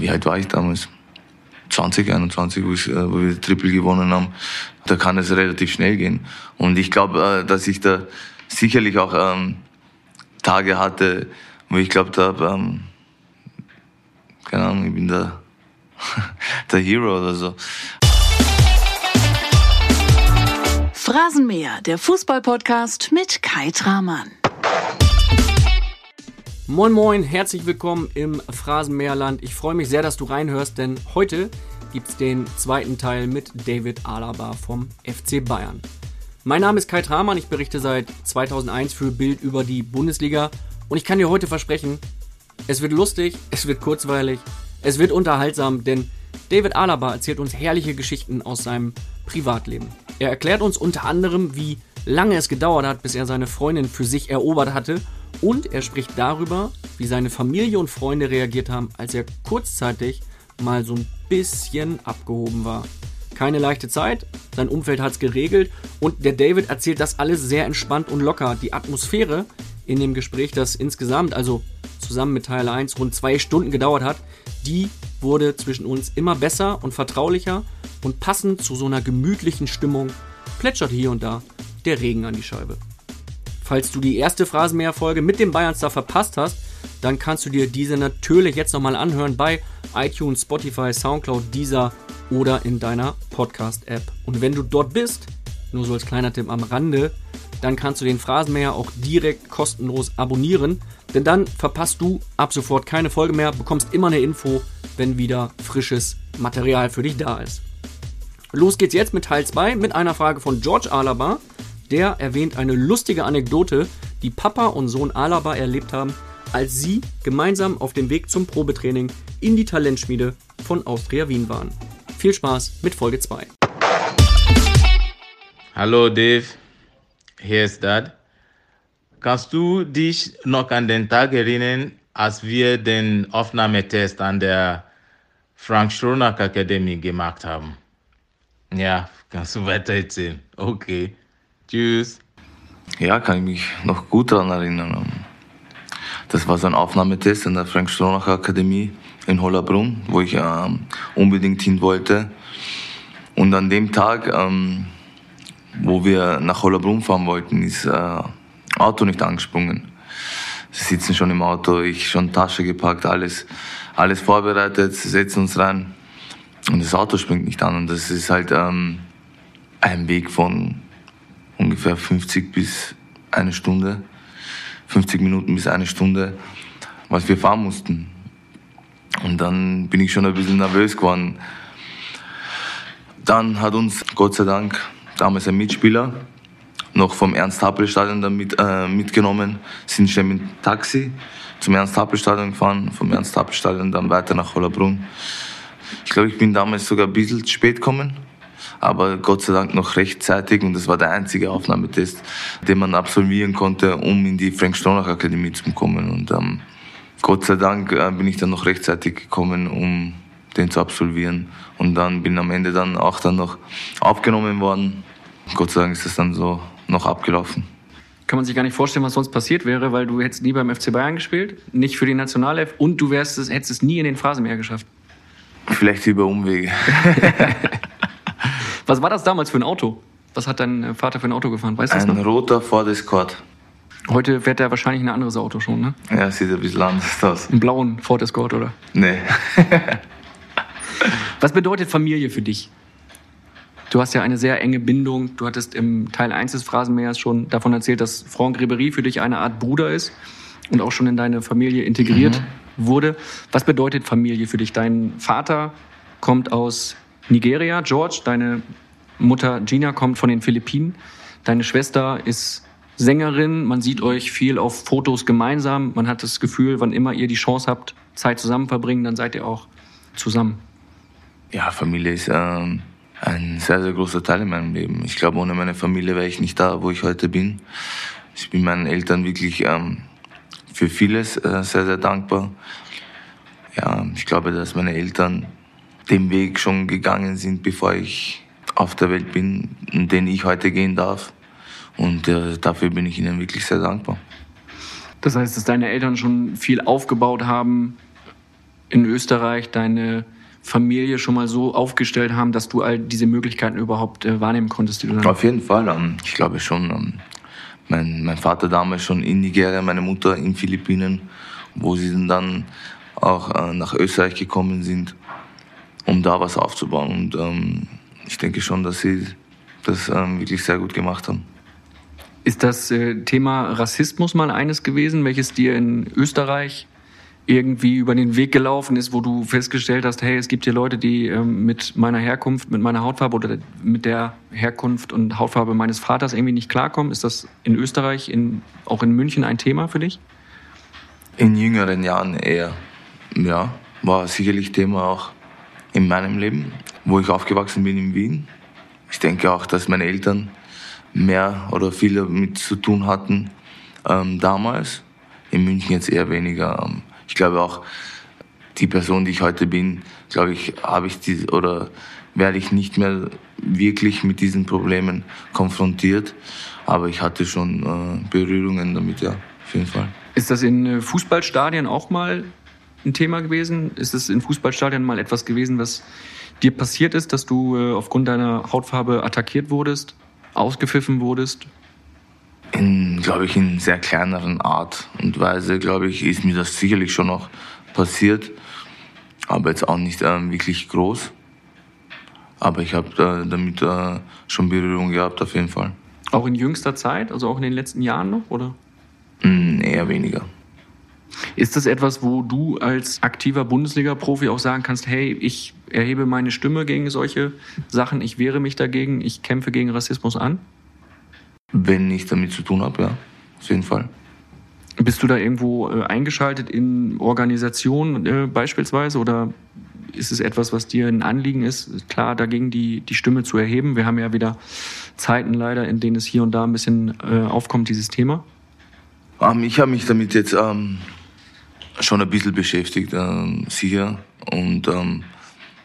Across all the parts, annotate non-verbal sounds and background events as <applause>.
wie alt war ich damals? 20, 21, wo, ich, äh, wo wir Triple gewonnen haben. Da kann es relativ schnell gehen. Und ich glaube, äh, dass ich da sicherlich auch ähm, Tage hatte, wo ich glaubt habe, ähm, keine Ahnung, ich bin der, <laughs> der Hero oder so. Phrasenmäher, der Fußballpodcast mit Kai Tramann. Moin Moin, herzlich willkommen im Phrasenmäherland. Ich freue mich sehr, dass du reinhörst, denn heute gibt es den zweiten Teil mit David Alaba vom FC Bayern. Mein Name ist Kai Tramann, ich berichte seit 2001 für Bild über die Bundesliga und ich kann dir heute versprechen, es wird lustig, es wird kurzweilig, es wird unterhaltsam, denn David Alaba erzählt uns herrliche Geschichten aus seinem Privatleben. Er erklärt uns unter anderem, wie lange es gedauert hat, bis er seine Freundin für sich erobert hatte und er spricht darüber, wie seine Familie und Freunde reagiert haben, als er kurzzeitig mal so ein bisschen abgehoben war. Keine leichte Zeit, sein Umfeld hat es geregelt und der David erzählt das alles sehr entspannt und locker. Die Atmosphäre in dem Gespräch, das insgesamt, also zusammen mit Teil 1, rund zwei Stunden gedauert hat, die wurde zwischen uns immer besser und vertraulicher und passend zu so einer gemütlichen Stimmung plätschert hier und da der Regen an die Scheibe. Falls du die erste Phrasenmäher-Folge mit dem Bayern-Star verpasst hast, dann kannst du dir diese natürlich jetzt nochmal anhören bei iTunes, Spotify, Soundcloud, Deezer oder in deiner Podcast-App. Und wenn du dort bist, nur so als kleiner Tipp am Rande, dann kannst du den Phrasenmäher auch direkt kostenlos abonnieren, denn dann verpasst du ab sofort keine Folge mehr, bekommst immer eine Info, wenn wieder frisches Material für dich da ist. Los geht's jetzt mit Teil 2 mit einer Frage von George Alaba. Der erwähnt eine lustige Anekdote, die Papa und Sohn Alaba erlebt haben, als sie gemeinsam auf dem Weg zum Probetraining in die Talentschmiede von Austria Wien waren. Viel Spaß mit Folge 2. Hallo Dave, hier ist Dad. Kannst du dich noch an den Tag erinnern, als wir den Aufnahmetest an der Frank Stronach Akademie gemacht haben? Ja, kannst du weiter erzählen? Okay. Tschüss. Ja, kann ich mich noch gut daran erinnern. Das war so ein Aufnahmetest an der Frank Stronach Akademie in Hollabrunn, wo ich ähm, unbedingt hin wollte. Und an dem Tag, ähm, wo wir nach Hollabrunn fahren wollten, ist äh, Auto nicht angesprungen. Sie sitzen schon im Auto, ich schon Tasche gepackt, alles, alles vorbereitet, setzen uns rein und das Auto springt nicht an. Und das ist halt ähm, ein Weg von ungefähr 50 bis eine Stunde, 50 Minuten bis eine Stunde, was wir fahren mussten. Und dann bin ich schon ein bisschen nervös geworden. Dann hat uns Gott sei Dank damals ein Mitspieler noch vom Ernst-Happel-Stadion dann mit, äh, mitgenommen, sind schnell mit dem Taxi zum Ernst-Happel-Stadion gefahren, vom Ernst-Happel-Stadion dann weiter nach Hollerbrunn. Ich glaube, ich bin damals sogar ein bisschen spät gekommen, aber Gott sei Dank noch rechtzeitig und das war der einzige Aufnahmetest, den man absolvieren konnte, um in die Frank-Stronach-Akademie zu kommen. Und ähm, Gott sei Dank äh, bin ich dann noch rechtzeitig gekommen, um den zu absolvieren. Und dann bin am Ende dann auch dann noch aufgenommen worden. Gott sei Dank ist es dann so noch abgelaufen. Kann man sich gar nicht vorstellen, was sonst passiert wäre, weil du hättest nie beim FC Bayern gespielt, nicht für die Nationalelf und du wärst es, hättest es nie in den Phrasenmeer geschafft. Vielleicht über Umwege. <laughs> was war das damals für ein Auto? Was hat dein Vater für ein Auto gefahren? Weißt du ein das noch? roter Ford Escort. Heute fährt er wahrscheinlich ein anderes Auto schon, ne? Ja, sieht ein bisschen anders aus. Einen blauen Ford Escort, oder? Nee. <laughs> Was bedeutet Familie für dich? Du hast ja eine sehr enge Bindung. Du hattest im Teil 1 des Phrasenmähers schon davon erzählt, dass Franck Ribery für dich eine Art Bruder ist und auch schon in deine Familie integriert mhm. wurde. Was bedeutet Familie für dich? Dein Vater kommt aus Nigeria, George. Deine Mutter Gina kommt von den Philippinen. Deine Schwester ist Sängerin. Man sieht euch viel auf Fotos gemeinsam. Man hat das Gefühl, wann immer ihr die Chance habt, Zeit zusammen verbringen, dann seid ihr auch zusammen. Ja, Familie ist ähm, ein sehr, sehr großer Teil in meinem Leben. Ich glaube, ohne meine Familie wäre ich nicht da, wo ich heute bin. Ich bin meinen Eltern wirklich ähm, für vieles äh, sehr, sehr dankbar. Ja, ich glaube, dass meine Eltern den Weg schon gegangen sind, bevor ich auf der Welt bin, den ich heute gehen darf. Und äh, dafür bin ich ihnen wirklich sehr dankbar. Das heißt, dass deine Eltern schon viel aufgebaut haben in Österreich deine Familie schon mal so aufgestellt haben, dass du all diese Möglichkeiten überhaupt äh, wahrnehmen konntest, die du dann Auf jeden Fall. Ähm, ich glaube schon. Ähm, mein, mein Vater damals schon in Nigeria, meine Mutter in Philippinen, wo sie dann auch äh, nach Österreich gekommen sind, um da was aufzubauen. Und ähm, ich denke schon, dass sie das ähm, wirklich sehr gut gemacht haben. Ist das äh, Thema Rassismus mal eines gewesen, welches dir in Österreich irgendwie über den Weg gelaufen ist, wo du festgestellt hast, hey, es gibt hier Leute, die ähm, mit meiner Herkunft, mit meiner Hautfarbe oder mit der Herkunft und Hautfarbe meines Vaters irgendwie nicht klarkommen? Ist das in Österreich, in, auch in München ein Thema für dich? In jüngeren Jahren eher, ja. War sicherlich Thema auch in meinem Leben, wo ich aufgewachsen bin in Wien. Ich denke auch, dass meine Eltern mehr oder viel damit zu tun hatten ähm, damals. In München jetzt eher weniger. Ähm, ich glaube auch, die Person, die ich heute bin, glaube ich, habe ich die, oder werde ich nicht mehr wirklich mit diesen Problemen konfrontiert. Aber ich hatte schon äh, Berührungen damit, ja, auf jeden Fall. Ist das in äh, Fußballstadien auch mal ein Thema gewesen? Ist es in Fußballstadien mal etwas gewesen, was dir passiert ist, dass du äh, aufgrund deiner Hautfarbe attackiert wurdest, ausgepfiffen wurdest? in, glaube ich, in sehr kleineren Art und Weise, glaube ich, ist mir das sicherlich schon noch passiert, aber jetzt auch nicht ähm, wirklich groß. Aber ich habe äh, damit äh, schon Berührung gehabt, auf jeden Fall. Auch in jüngster Zeit, also auch in den letzten Jahren noch, oder? Mm, eher weniger. Ist das etwas, wo du als aktiver Bundesliga-Profi auch sagen kannst, hey, ich erhebe meine Stimme gegen solche Sachen, ich wehre mich dagegen, ich kämpfe gegen Rassismus an? wenn ich damit zu tun habe, ja, auf jeden Fall. Bist du da irgendwo äh, eingeschaltet in Organisationen äh, beispielsweise oder ist es etwas, was dir ein Anliegen ist, klar dagegen die, die Stimme zu erheben? Wir haben ja wieder Zeiten leider, in denen es hier und da ein bisschen äh, aufkommt, dieses Thema. Ähm, ich habe mich damit jetzt ähm, schon ein bisschen beschäftigt, ähm, sicher. Und ähm,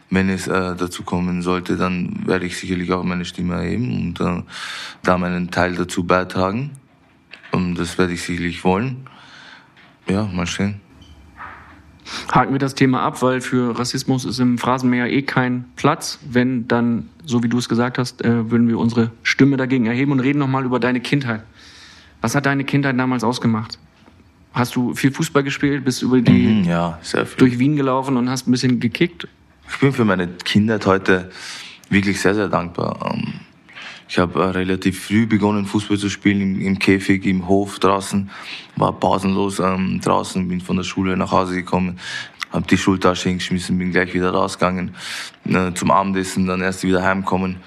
wenn es äh, dazu kommen sollte, dann werde ich sicherlich auch meine Stimme erheben und äh, da meinen Teil dazu beitragen. Und das werde ich sicherlich wollen. Ja, mal sehen. Haken wir das Thema ab, weil für Rassismus ist im Phrasenmäher eh kein Platz. Wenn, dann, so wie du es gesagt hast, äh, würden wir unsere Stimme dagegen erheben und reden nochmal über deine Kindheit. Was hat deine Kindheit damals ausgemacht? Hast du viel Fußball gespielt, bist über die mhm, ja, durch Wien gelaufen und hast ein bisschen gekickt? Ich bin für meine Kindheit heute wirklich sehr, sehr dankbar. Ähm, ich habe äh, relativ früh begonnen, Fußball zu spielen, im, Käfig, im Hof draußen, war pausenlos ähm, draußen, bin von der Schule nach Hause gekommen, habe die Schultasche hingeschmissen, bin gleich wieder rausgegangen äh, zum Abendessen, dann erst wieder heimkommen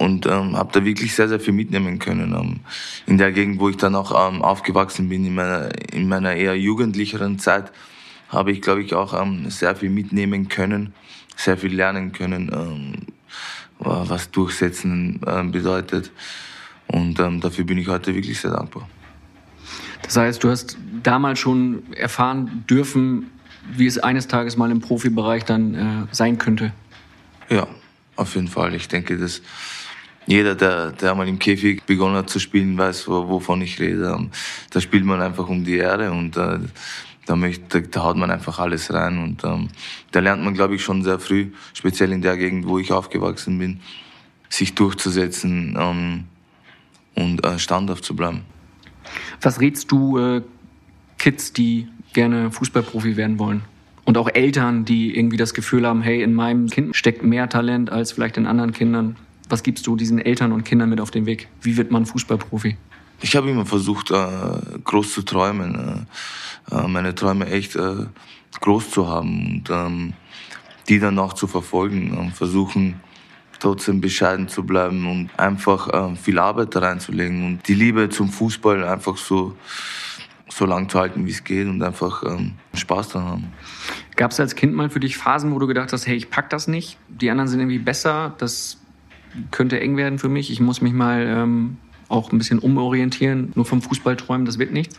und ähm, habe da wirklich sehr, sehr viel mitnehmen können. Ähm, in der Gegend, wo ich dann auch ähm, aufgewachsen bin, in meiner, in meiner eher jugendlicheren Zeit, habe ich, glaube ich, auch ähm, sehr viel mitnehmen können sehr viel lernen können, ähm, was Durchsetzen ähm, bedeutet. Und ähm, dafür bin ich heute wirklich sehr dankbar. Das heißt, du hast damals schon erfahren dürfen, wie es eines Tages mal im Profibereich dann äh, sein könnte. Ja, auf jeden Fall. Ich denke, dass jeder, der, der mal im Käfig begonnen hat zu spielen, weiß, wovon ich rede. Da spielt man einfach um die Ehre und äh, da, möchte, da haut man einfach alles rein und ähm, da lernt man, glaube ich, schon sehr früh, speziell in der Gegend, wo ich aufgewachsen bin, sich durchzusetzen ähm, und äh, standhaft zu bleiben. Was rätst du äh, Kids, die gerne Fußballprofi werden wollen? Und auch Eltern, die irgendwie das Gefühl haben, hey, in meinem Kind steckt mehr Talent als vielleicht in anderen Kindern. Was gibst du diesen Eltern und Kindern mit auf den Weg? Wie wird man Fußballprofi? Ich habe immer versucht, äh, groß zu träumen, äh, äh, meine Träume echt groß zu haben und ähm, die dann auch zu verfolgen und versuchen, trotzdem bescheiden zu bleiben und einfach viel Arbeit da reinzulegen und die Liebe zum Fußball einfach so, so lang zu halten, wie es geht und einfach ähm, Spaß daran haben. Gab es als Kind mal für dich Phasen, wo du gedacht hast, hey, ich pack das nicht, die anderen sind irgendwie besser, das könnte eng werden für mich, ich muss mich mal ähm, auch ein bisschen umorientieren. Nur vom Fußball träumen, das wird nichts?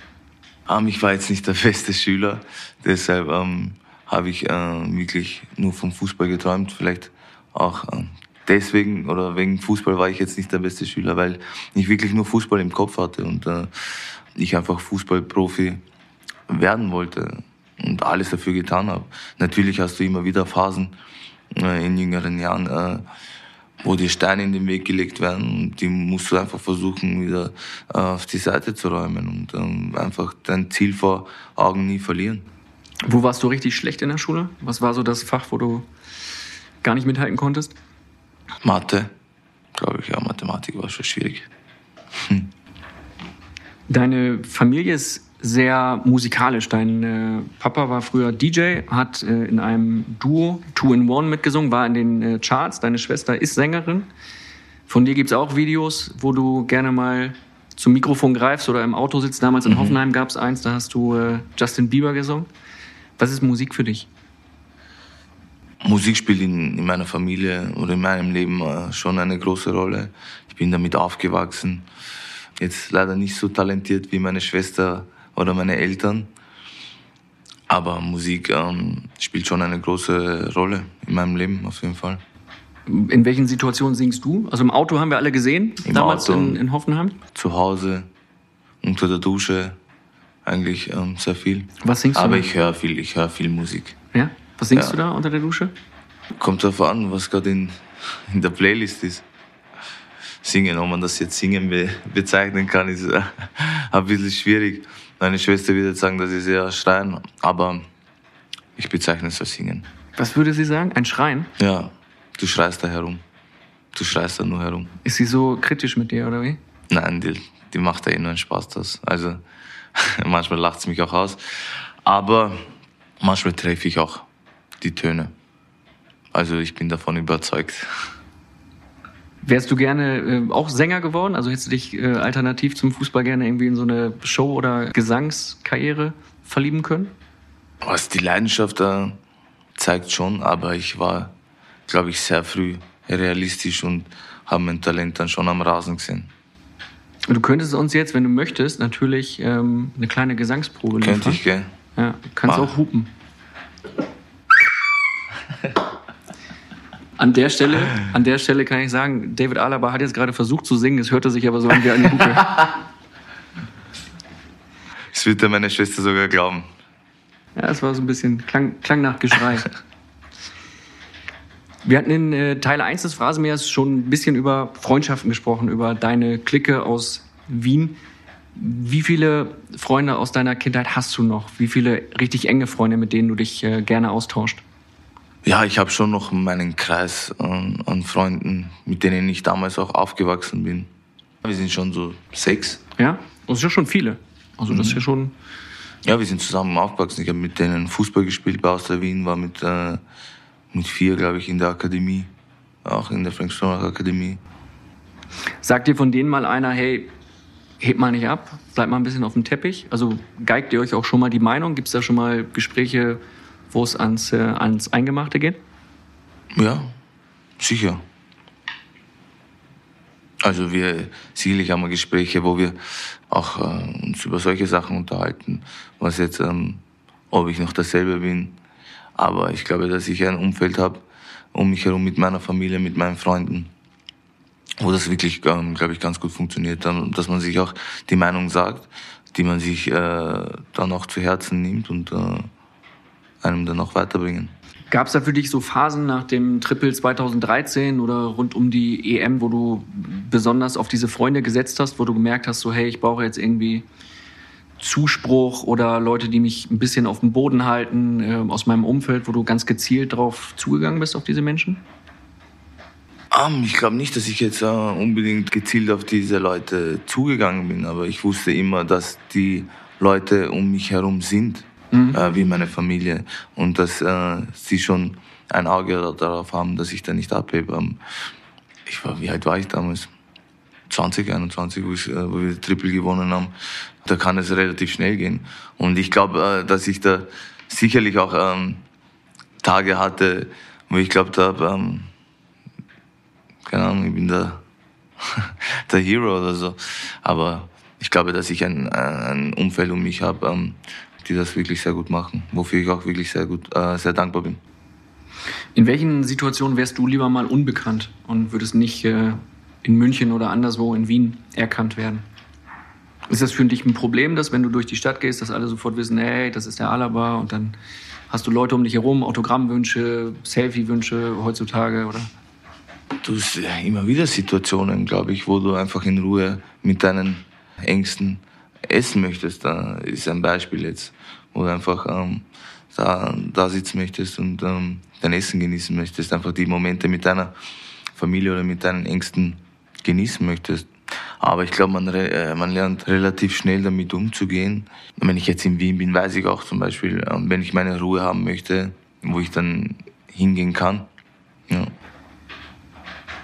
Ähm, ich war jetzt nicht der <laughs> beste Schüler, deshalb ähm, habe ich äh, wirklich nur vom Fußball geträumt. Vielleicht auch äh, deswegen oder wegen Fußball war ich jetzt nicht der beste Schüler, weil ich wirklich nur Fußball im Kopf hatte und äh, ich einfach Fußballprofi werden wollte. und alles dafür getan habe. Natürlich hast du immer wieder Phasen äh, in jüngeren Jahren, äh, wo dir Steine in den Weg gelegt werden und die musst du einfach versuchen, wieder äh, auf die Seite zu räumen und ähm, einfach dein Ziel vor Augen nie verlieren. Wo warst du richtig schlecht in der Schule? Was war so das Fach, wo du gar nicht mithalten konntest? Mathe, glaube ich, ja, Mathematik war schon schwierig. Hm. Deine Familie ist sehr musikalisch. Dein äh, Papa war früher DJ, hat äh, in einem Duo Two in One mitgesungen, war in den äh, Charts. Deine Schwester ist Sängerin. Von dir gibt es auch Videos, wo du gerne mal zum Mikrofon greifst oder im Auto sitzt. Damals in mhm. Hoffenheim gab es eins, da hast du äh, Justin Bieber gesungen. Was ist Musik für dich? Musik spielt in, in meiner Familie oder in meinem Leben äh, schon eine große Rolle. Ich bin damit aufgewachsen. Jetzt leider nicht so talentiert wie meine Schwester oder meine Eltern. Aber Musik ähm, spielt schon eine große Rolle in meinem Leben, auf jeden Fall. In welchen Situationen singst du? Also im Auto haben wir alle gesehen, Im damals Auto, in, in Hoffenheim? Zu Hause, unter der Dusche, eigentlich ähm, sehr viel. Was singst du? Aber ich höre viel, ich höre viel Musik. Ja? Was singst ja. du da unter der Dusche? Kommt darauf an, was gerade in, <laughs> in der Playlist ist. Singen, ob man das jetzt singen be bezeichnen kann, ist äh, <laughs> ein bisschen schwierig. Meine Schwester würde sagen, dass ich sehr schreien, aber ich bezeichne es als Singen. Was würde sie sagen? Ein Schreien? Ja, du schreist da herum. Du schreist da nur herum. Ist sie so kritisch mit dir, oder wie? Nein, die, die macht da eh nur einen Spaß das. Also <laughs> manchmal lacht es mich auch aus. Aber manchmal treffe ich auch die Töne. Also ich bin davon überzeugt. Wärst du gerne äh, auch Sänger geworden? Also hättest du dich äh, alternativ zum Fußball gerne irgendwie in so eine Show- oder Gesangskarriere verlieben können? Was die Leidenschaft da zeigt schon, aber ich war, glaube ich, sehr früh realistisch und habe mein Talent dann schon am Rasen gesehen. Du könntest uns jetzt, wenn du möchtest, natürlich ähm, eine kleine Gesangsprobe liefern. Könnte ich, gell? Ja, kannst ah. auch hupen. <laughs> An der Stelle, an der Stelle kann ich sagen, David Alaba hat jetzt gerade versucht zu singen, es hörte sich aber so an wie eine Hupe. <laughs> Das wird meine Schwester sogar glauben. Ja, es war so ein bisschen, klang, klang nach Geschrei. Wir hatten in äh, Teil 1 des Phrasenmeers schon ein bisschen über Freundschaften gesprochen, über deine Clique aus Wien. Wie viele Freunde aus deiner Kindheit hast du noch? Wie viele richtig enge Freunde, mit denen du dich äh, gerne austauscht? Ja, ich habe schon noch meinen Kreis an, an, Freunden, mit denen ich damals auch aufgewachsen bin. Wir sind schon so sechs. Ja, das ist ja schon viele. Also das ist ja mhm. schon. Ja, wir sind zusammen aufgewachsen. Ich habe mit denen Fußball gespielt bei Austria Wien, war mit, äh, mit vier, glaube ich, in der Akademie, auch in der Frank Stronach Akademie. Sagt dir von denen mal einer, hey, hebt mal nicht ab, bleibt mal ein bisschen auf dem Teppich? Also geigt ihr euch auch schon mal die Meinung? Gibt es da schon mal Gespräche, wo es ans, äh, ans Eingemachte geht? Ja, sicher. Also wir sicherlich haben wir Gespräche, wo wir auch äh, uns über solche Sachen unterhalten, was jetzt, ähm, ob ich noch dasselbe bin. Aber ich glaube, dass ich ein Umfeld habe um mich herum mit meiner Familie, mit meinen Freunden, wo das wirklich, ähm, glaube ich, ganz gut funktioniert, dass man sich auch die Meinung sagt, die man sich äh, dann auch zu Herzen nimmt und äh, einem dann auch weiterbringen. Gab es da für dich so Phasen nach dem Triple 2013 oder rund um die EM, wo du besonders auf diese Freunde gesetzt hast, wo du gemerkt hast, so hey, ich brauche jetzt irgendwie Zuspruch oder Leute, die mich ein bisschen auf dem Boden halten äh, aus meinem Umfeld, wo du ganz gezielt drauf zugegangen bist auf diese Menschen? Um, ähm, ich glaube nicht, dass ich jetzt uh, unbedingt gezielt auf diese Leute zugegangen bin, aber ich wusste immer, dass die Leute um mich herum sind mhm. äh, wie meine Familie. Und dass äh, sie schon ein Auge darauf haben, dass ich da nicht abhebe. Ähm, ich war, wie alt war ich damals? 20, 21, wo, ich, äh, wo wir Triple gewonnen haben. Da kann es relativ schnell gehen. Und ich glaube, äh, dass ich da sicherlich auch ähm, Tage hatte, wo ich glaubt habe, ähm, keine Ahnung, ich bin der, <laughs> der Hero oder so. Aber ich glaube, dass ich ein, ein Umfeld um mich habe, ähm, die das wirklich sehr gut machen, wofür ich auch wirklich sehr gut, äh, sehr dankbar bin. In welchen Situationen wärst du lieber mal unbekannt und würdest nicht äh, in München oder anderswo in Wien erkannt werden? Ist das für dich ein Problem, dass wenn du durch die Stadt gehst, dass alle sofort wissen, hey, das ist der Alaba und dann hast du Leute um dich herum, Autogrammwünsche, Selfie-Wünsche heutzutage oder? Du hast immer wieder Situationen, glaube ich, wo du einfach in Ruhe mit deinen Ängsten essen möchtest. Da ist ein Beispiel jetzt, wo du einfach ähm, da, da sitzen möchtest und ähm, dein Essen genießen möchtest, einfach die Momente mit deiner Familie oder mit deinen Ängsten genießen möchtest. Aber ich glaube, man, äh, man lernt relativ schnell damit umzugehen. Wenn ich jetzt in Wien bin, weiß ich auch zum Beispiel, ähm, wenn ich meine Ruhe haben möchte, wo ich dann hingehen kann. Ja.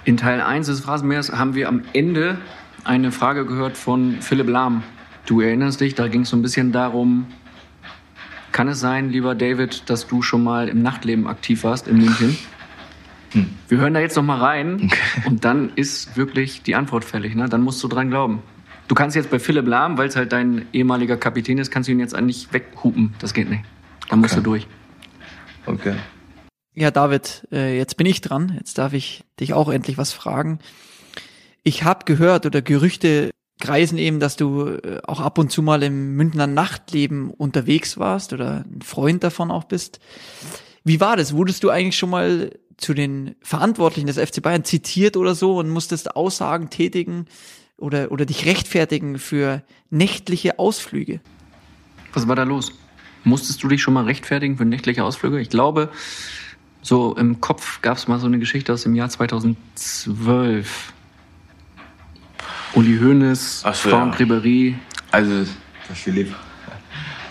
In Teil 1 des Phrasenmeers haben wir am Ende eine Frage gehört von Philipp Lahm. Du erinnerst dich, da ging es so ein bisschen darum, kann es sein, lieber David, dass du schon mal im Nachtleben aktiv warst in München? Hm. Wir hören da jetzt noch mal rein okay. und dann ist wirklich die Antwort fällig. Ne? Dann musst du dran glauben. Du kannst jetzt bei Philipp Lahm, weil es halt dein ehemaliger Kapitän ist, kannst du ihn jetzt nicht weghupen. Das geht nicht. Dann okay. musst du durch. Okay. Ja, David, äh, jetzt bin ich dran. Jetzt darf ich dich auch endlich was fragen. Ich habe gehört oder Gerüchte kreisen eben, dass du äh, auch ab und zu mal im Münchner Nachtleben unterwegs warst oder ein Freund davon auch bist. Wie war das? Wurdest du eigentlich schon mal zu den Verantwortlichen des FC Bayern zitiert oder so und musstest Aussagen tätigen oder, oder dich rechtfertigen für nächtliche Ausflüge? Was war da los? Musstest du dich schon mal rechtfertigen für nächtliche Ausflüge? Ich glaube, so im Kopf gab es mal so eine Geschichte aus dem Jahr 2012 Uli Hoeneß, so, Franck ja. Ribéry. Also, der Philipp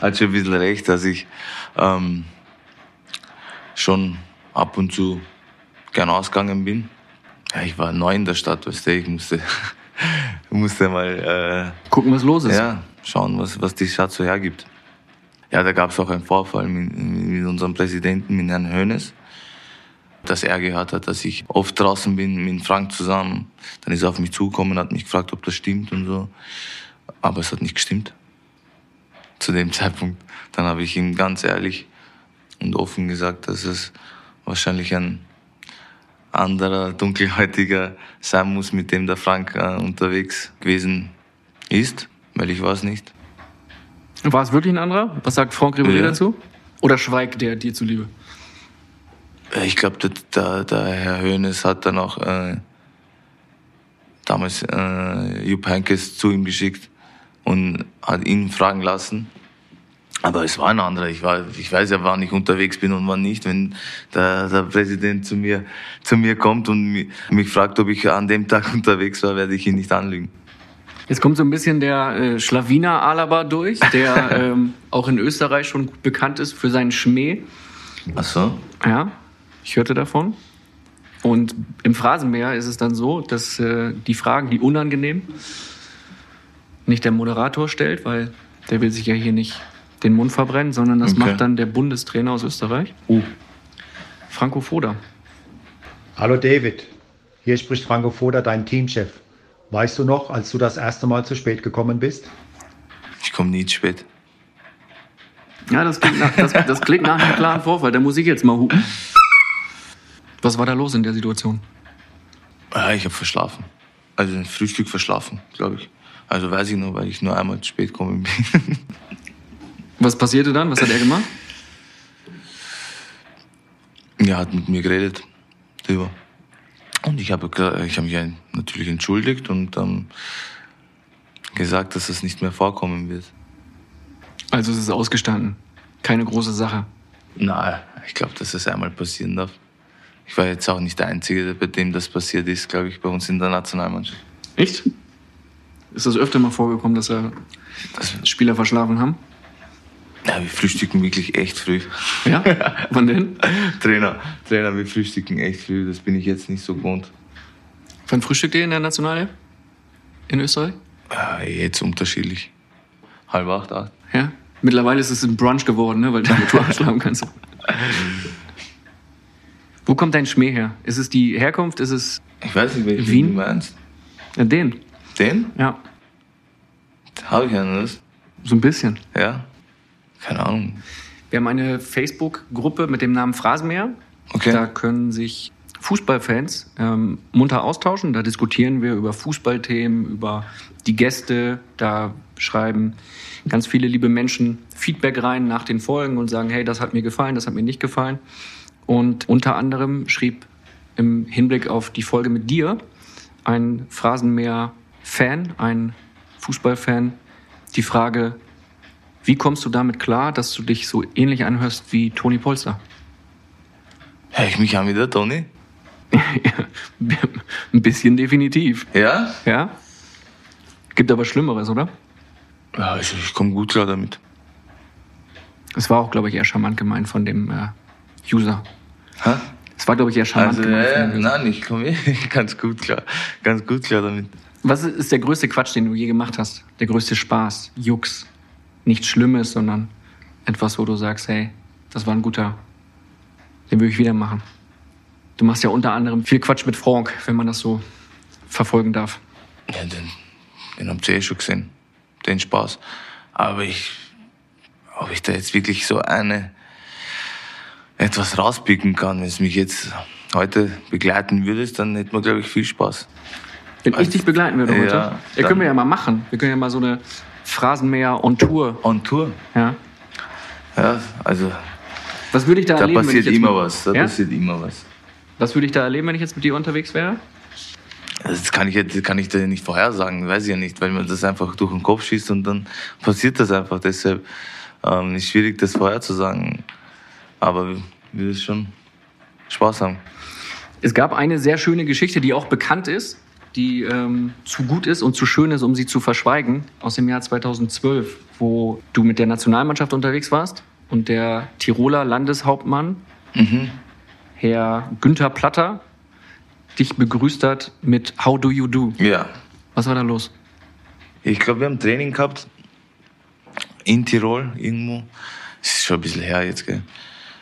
hat schon ein bisschen recht, dass ich ähm, schon ab und zu gern ausgegangen bin. Ja, ich war neu in der Stadt, weißt du, ich musste, <laughs> musste mal äh, gucken, was los ist. Ja, schauen, was, was die Stadt so hergibt. Ja, da gab es auch einen Vorfall mit, mit unserem Präsidenten, mit Herrn Hoeneß dass er gehört hat, dass ich oft draußen bin mit Frank zusammen. Dann ist er auf mich zugekommen, hat mich gefragt, ob das stimmt und so. Aber es hat nicht gestimmt. Zu dem <laughs> Zeitpunkt. Dann habe ich ihm ganz ehrlich und offen gesagt, dass es wahrscheinlich ein anderer Dunkelhäutiger sein muss, mit dem der Frank äh, unterwegs gewesen ist, weil ich war es nicht. War es wirklich ein anderer? Was sagt Franck Ribéry ja. dazu? Oder schweigt der dir zuliebe? Ich glaube, der, der, Herr Hoeneß hat dann auch äh, damals äh, Jupp Heynckes zu ihm geschickt und hat ihn fragen lassen. Aber es war ein anderer. Ich, war, ich weiß ja, wann ich unterwegs bin und wann nicht. Wenn der, der Präsident zu mir, zu mir kommt und mich, mich fragt, ob ich an dem Tag <laughs> unterwegs war, werde ich ihn nicht anlügen. Jetzt kommt so ein bisschen der äh, Schlawiner Alaba durch, der <laughs> ähm, auch in Österreich schon bekannt ist für seinen Schmäh. Ach so? Ja. Ich hörte davon. Und im Phrasenmeer ist es dann so, dass äh, die Fragen, die unangenehm, nicht der Moderator stellt, weil der will sich ja hier nicht den Mund verbrennen, sondern das okay. macht dann der Bundestrainer aus Österreich. Uh. Franco Foda. Hallo David, hier spricht Franco Foda, dein Teamchef. Weißt du noch, als du das erste Mal zu spät gekommen bist? Ich komme nie zu spät. Ja, das klingt nach, das, das klingt nach einem klaren Vorfall. Da muss ich jetzt mal hupen. Was war da los in der Situation? Ja, ich habe verschlafen. Also ein Frühstück verschlafen, glaube ich. Also weiß ich nur, weil ich nur einmal zu spät gekommen bin. <laughs> Was passierte dann? Was hat er gemacht? Er hat mit mir geredet darüber. Und ich habe ich hab mich natürlich entschuldigt und ähm, gesagt, dass das nicht mehr vorkommen wird. Also es ist ausgestanden. Keine große Sache. Nein, ich glaube, dass es einmal passieren darf. Ich war jetzt auch nicht der Einzige, bei dem das passiert ist, glaube ich, bei uns in der Nationalmannschaft. Echt? Ist das öfter mal vorgekommen, dass er das Spieler verschlafen haben? Ja, wir frühstücken wirklich echt früh. Ja? <laughs> Wann denn? Trainer, Trainer, wir frühstücken echt früh. Das bin ich jetzt nicht so gewohnt. Wann frühstückt ihr in der Nationale? In Österreich? Ja, jetzt unterschiedlich. Halb acht, acht. Ja? Mittlerweile ist es ein Brunch geworden, ne? weil du mit Tour <laughs> schlafen kannst. Wo kommt dein Schmäh her? Ist es die Herkunft? Ist es Ich weiß nicht, welchen Wien? du meinst. Ja, den. Den? Ja. Habe ich ja das. So ein bisschen. Ja. Keine Ahnung. Wir haben eine Facebook-Gruppe mit dem Namen Phrasenmäher. Okay. Da können sich Fußballfans ähm, munter austauschen. Da diskutieren wir über Fußballthemen, über die Gäste. Da schreiben ganz viele liebe Menschen Feedback rein nach den Folgen und sagen, hey, das hat mir gefallen, das hat mir nicht gefallen. Und unter anderem schrieb im Hinblick auf die Folge mit dir ein Phrasenmäher-Fan, ein Fußballfan, die Frage, wie kommst du damit klar, dass du dich so ähnlich anhörst wie Toni Polster? Hör ich mich an wie der Toni? <laughs> Ein bisschen definitiv. Ja? Ja? Gibt aber Schlimmeres, oder? Ja, ich, ich komme gut klar damit. Es war auch, glaube ich, eher charmant gemeint von dem äh, User. Hä? Es war, glaube ich, eher charmant Also, von äh, nein, ich komme <laughs> ganz gut klar. Ganz gut klar damit. Was ist der größte Quatsch, den du je gemacht hast? Der größte Spaß, Jux. Nichts Schlimmes, sondern etwas, wo du sagst, hey, das war ein guter, den würde ich wieder machen. Du machst ja unter anderem viel Quatsch mit Frank, wenn man das so verfolgen darf. Ja, den, den habt ihr eh schon gesehen. Den Spaß. Aber ich, ob ich da jetzt wirklich so eine, etwas rauspicken kann, wenn es mich jetzt heute begleiten würdest, dann hätten wir, glaube ich, viel Spaß. Wenn ich dich begleiten würde Ja, heute, ja, dann- können wir ja mal machen. Wir können ja mal so eine Phrasenmäher on Tour. On Tour. Ja. Ja, also Was würde ich da, da erleben? wenn passiert ich jetzt immer was. Da ja? passiert immer was. Was würde ich da erleben, wenn ich jetzt mit dir unterwegs wäre? Also Das kann ich, jetzt- kann ich dir nicht vorhersagen, weiß ich ja nicht, weil mir das einfach durch den Kopf schießt und dann passiert das einfach. Deshalb ähm, ist schwierig, das vorherzusagen. Aber wir es schon Spaß haben. Es gab eine sehr schöne Geschichte, die auch bekannt ist, die ähm, zu gut ist und zu schön ist, um sie zu verschweigen, aus dem Jahr 2012, wo du mit der Nationalmannschaft unterwegs warst und der Tiroler Landeshauptmann, Herr Günther Platter, dich begrüßt hat mit How do you do? Ja. Was war da los? Ich glaube, wir haben Training gehabt in Tirol irgendwo. Das ist schon ein bisschen her jetzt, gell?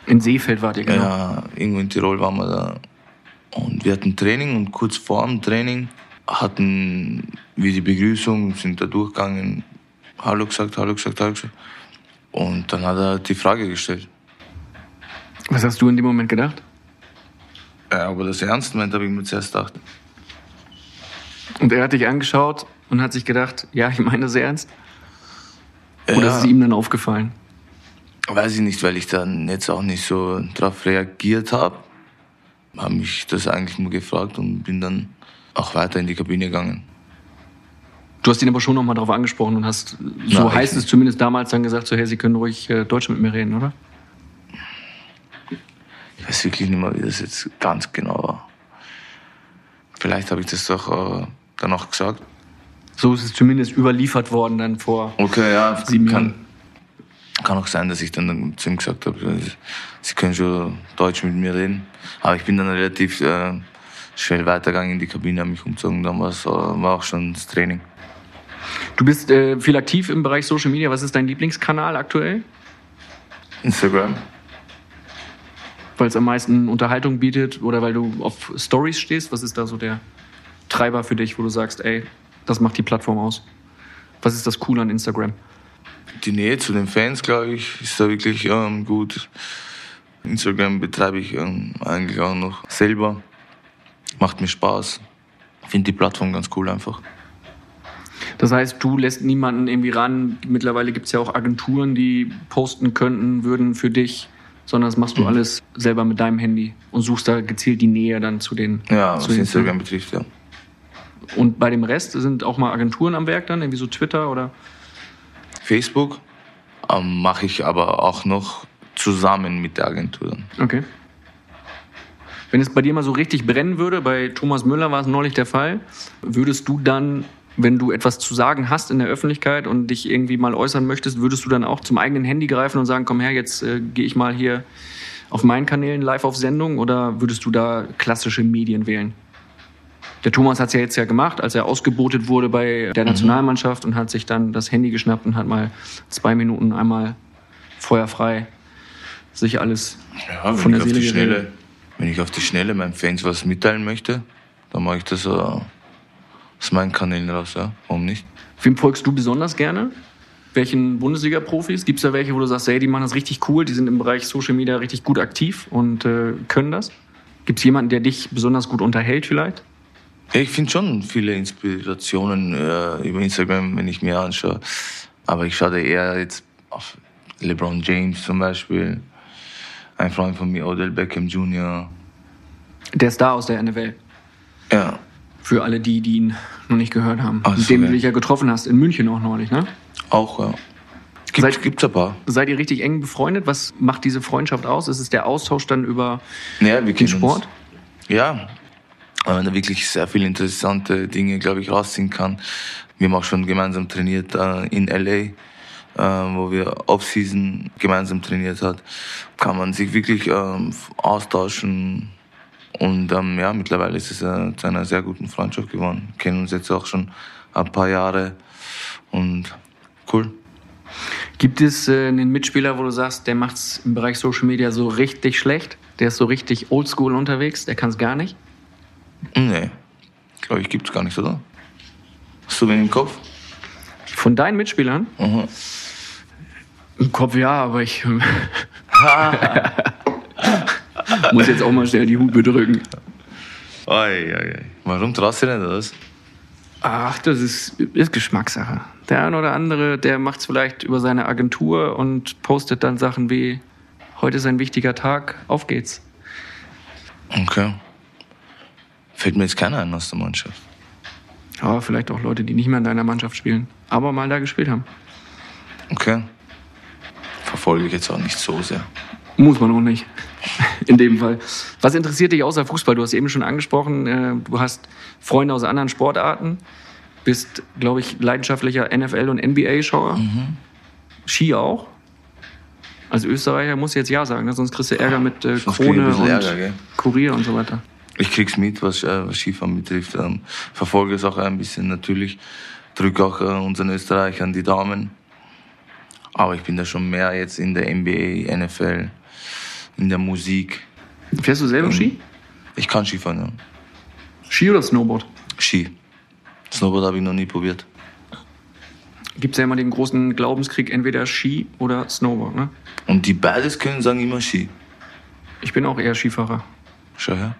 In Seefeld wart ihr, genau. Ja, irgendwo in Tirol waren wir da. Und wir hatten Training und kurz vor dem Training hatten wir die Begrüßung, sind da durchgegangen, Hallo gesagt, Hallo gesagt, Hallo gesagt. Und dann hat er die Frage gestellt. Was hast du in dem Moment gedacht? Ja, ob er das ernst meint, habe ich mir zuerst gedacht. Und er hat dich angeschaut und hat sich gedacht, ja, ich meine das ernst. Oder Ja. ist es ihm dann aufgefallen? Weiß ich nicht, weil ich dann jetzt auch nicht so drauf reagiert habe. Habe mich das eigentlich nur gefragt und bin dann auch weiter in die Kabine gegangen. Du hast ihn aber schon nochmal darauf angesprochen und hast, so Na, heißt es zumindest damals dann gesagt, so hey, Sie können ruhig äh, Deutsch mit mir reden, oder? Ich weiß wirklich nicht mehr, wie das jetzt ganz genau war. Vielleicht habe ich das doch äh, dann auch gesagt. So ist es zumindest überliefert worden dann vor. Okay, ja, Sieben kann, Jahren. Kann auch sein, dass ich dann zu ihm gesagt habe, Sie können schon Deutsch mit mir reden. Aber ich bin dann relativ äh, schnell weitergegangen in die Kabine, habe mich umgezogen, dann war's, äh, war auch schon das Training. Du bist äh, viel aktiv im Bereich Social Media. Was ist dein Lieblingskanal aktuell? Instagram. Weil es am meisten Unterhaltung bietet oder weil du auf Stories stehst? Was ist da so der Treiber für dich, wo du sagst, ey, das macht die Plattform aus? Was ist das Coole an Instagram? Die Nähe zu den Fans, glaube ich, ist da wirklich ähm, gut. Instagram betreibe ich ähm, eigentlich auch noch selber. Macht mir Spaß. Finde die Plattform ganz cool einfach. Das heißt, du lässt niemanden irgendwie ran. Mittlerweile gibt es ja auch Agenturen, die posten könnten, würden für dich, sondern das machst du alles selber mit deinem Handy und suchst da gezielt die Nähe dann zu den. Ja, zu was den Instagram betrifft, ja. Und bei dem Rest sind auch mal Agenturen am Werk dann, irgendwie so Twitter oder. Facebook ähm, mache ich aber auch noch zusammen mit der Agentur. Okay. Wenn es bei dir mal so richtig brennen würde, bei Thomas Müller war es neulich der Fall, würdest du dann, wenn du etwas zu sagen hast in der Öffentlichkeit und dich irgendwie mal äußern möchtest, würdest du dann auch zum eigenen Handy greifen und sagen, komm her, jetzt äh, gehe ich mal hier auf meinen Kanälen live auf Sendung oder würdest du da klassische Medien wählen? Der Thomas hat es ja jetzt ja gemacht, als er ausgebotet wurde bei der Nationalmannschaft und hat sich dann das Handy geschnappt und hat mal zwei Minuten einmal feuerfrei sich alles Ja, Von ich der auf die Seele Schnelle, wenn ich auf die Schnelle meinen Fans was mitteilen möchte, dann mache ich das äh, aus meinen Kanälen raus. Ja? Warum nicht? Wem folgst du besonders gerne? Welchen Bundesliga-Profis? Gibt es da welche, wo du sagst, hey, die machen das richtig cool, die sind im Bereich Social Media richtig gut aktiv und äh, können das? Gibt es jemanden, der dich besonders gut unterhält vielleicht? Ja, ich finde schon viele Inspirationen äh, über Instagram, wenn ich mir anschaue. Aber ich schaue eher jetzt auf LeBron James zum Beispiel. Ein Freund von mir, Odell Beckham Jr. Der Star aus der NFL. Ja, Für alle die, die ihn noch nicht gehört haben. Ach Mit dem du dich ja getroffen hast, in München auch neulich, ne? auch, ja. Gibt, Seit- gibt's ein paar. Seid ihr richtig eng befreundet? Was macht diese Freundschaft aus? Ist es der Austausch dann über Ja, wir den Sport? Uns. Ja, weil man da wirklich sehr viele interessante Dinge, glaube ich, rausziehen kann. Wir haben auch schon gemeinsam trainiert äh, in LA, äh, wo wir Off-Season gemeinsam trainiert hat. Kann man sich wirklich ähm, austauschen. Und ähm, ja, mittlerweile ist es äh, zu einer sehr guten Freundschaft geworden. Kennen uns jetzt auch schon ein paar Jahre. Und cool. Gibt es äh, einen Mitspieler, wo du sagst, der macht's im Bereich Social Media so richtig schlecht? Der ist so richtig oldschool unterwegs, der kann es gar nicht? Nee, glaube ich, gibt's gar nicht, oder? Hast du wen im Kopf? Von deinen Mitspielern? Mhm. Im Kopf ja, aber ich <laughs> muss jetzt auch mal schnell die Hupe drücken. Ei, ei, ei. Warum traust du denn das? Ach, das ist, ist Geschmackssache. Der eine oder andere, der macht es vielleicht über seine Agentur und postet dann Sachen wie, heute ist ein wichtiger Tag, auf geht's. Okay. Fällt mir jetzt keiner ein aus der Mannschaft. Aber vielleicht auch Leute, die nicht mehr in deiner Mannschaft spielen, aber mal da gespielt haben. Okay. Verfolge ich jetzt auch nicht so sehr. Muss man auch nicht. <laughs> In dem Fall. Was interessiert dich außer Fußball? Du hast eben schon angesprochen, äh, du hast Freunde aus anderen Sportarten, bist, glaube ich, leidenschaftlicher NFL- und NBA-Schauer. Ski auch. Als Österreicher musst du jetzt Ja sagen, ne? sonst kriegst du Ärger mit äh, ich Krone und Ärger? Kurier und so weiter. Ich krieg's mit, was, äh, was Skifahren betrifft. Ähm, verfolge es auch ein bisschen natürlich. Drücke auch äh, unseren Österreichern die Daumen. Aber ich bin da schon mehr jetzt in der NBA, NFL, in der Musik. Fährst du selber Ski? Ich kann Skifahren, ja. Ski oder Snowboard? Ski. Snowboard habe ich noch nie probiert. Gibt es ja immer den großen Glaubenskrieg, entweder Ski oder Snowboard. Ne? Und die beides können sagen immer Ski. Ich bin auch eher Skifahrer. Schau her.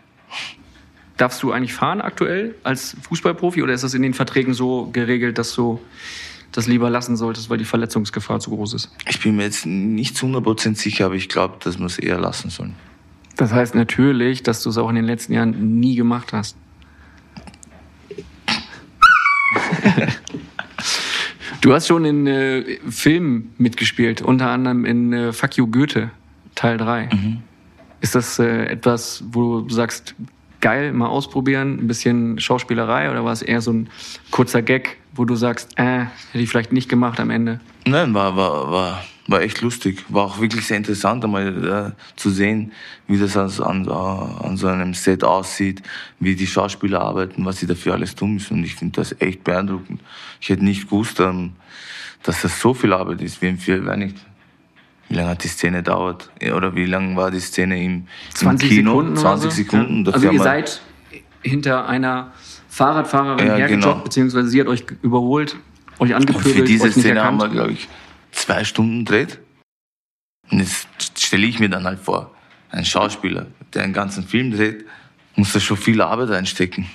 Darfst du eigentlich fahren aktuell als Fußballprofi oder ist das in den Verträgen so geregelt, dass du das lieber lassen solltest, weil die Verletzungsgefahr zu groß ist? Ich bin mir jetzt nicht zu 100% sicher, aber ich glaube, dass wir es eher lassen sollen. Das heißt natürlich, dass du es auch in den letzten Jahren nie gemacht hast. <laughs> du hast schon in äh, Filmen mitgespielt, unter anderem in äh, Fuck You Goethe, Teil 3. Ist das äh, etwas, wo du sagst, geil, mal ausprobieren, ein bisschen Schauspielerei oder war es eher so ein kurzer Gag, wo du sagst, äh, hätte ich vielleicht nicht gemacht am Ende? Nein, war, war, war, war echt lustig. War auch wirklich sehr interessant, einmal äh, zu sehen, wie das an, an, an so einem Set aussieht, wie die Schauspieler arbeiten, was sie dafür alles tun müssen. Und ich finde das echt beeindruckend. Ich hätte nicht gewusst, ähm, dass das so viel Arbeit ist, wie im Film, nicht. Wie lange hat die Szene dauert? Oder wie lange war die Szene im, 20 im Kino? Sekunden 20 oder so? Sekunden. Dafür Also haben ihr seid hinter einer Fahrradfahrerin Ja, hergejoggt, genau. beziehungsweise sie hat euch überholt, euch Und angepöbelt, für diese Szene haben erkannt. wir, glaube ich, zwei Stunden gedreht. Und jetzt stelle ich mir dann halt vor, ein Schauspieler, der einen ganzen Film dreht, muss da schon viel Arbeit einstecken.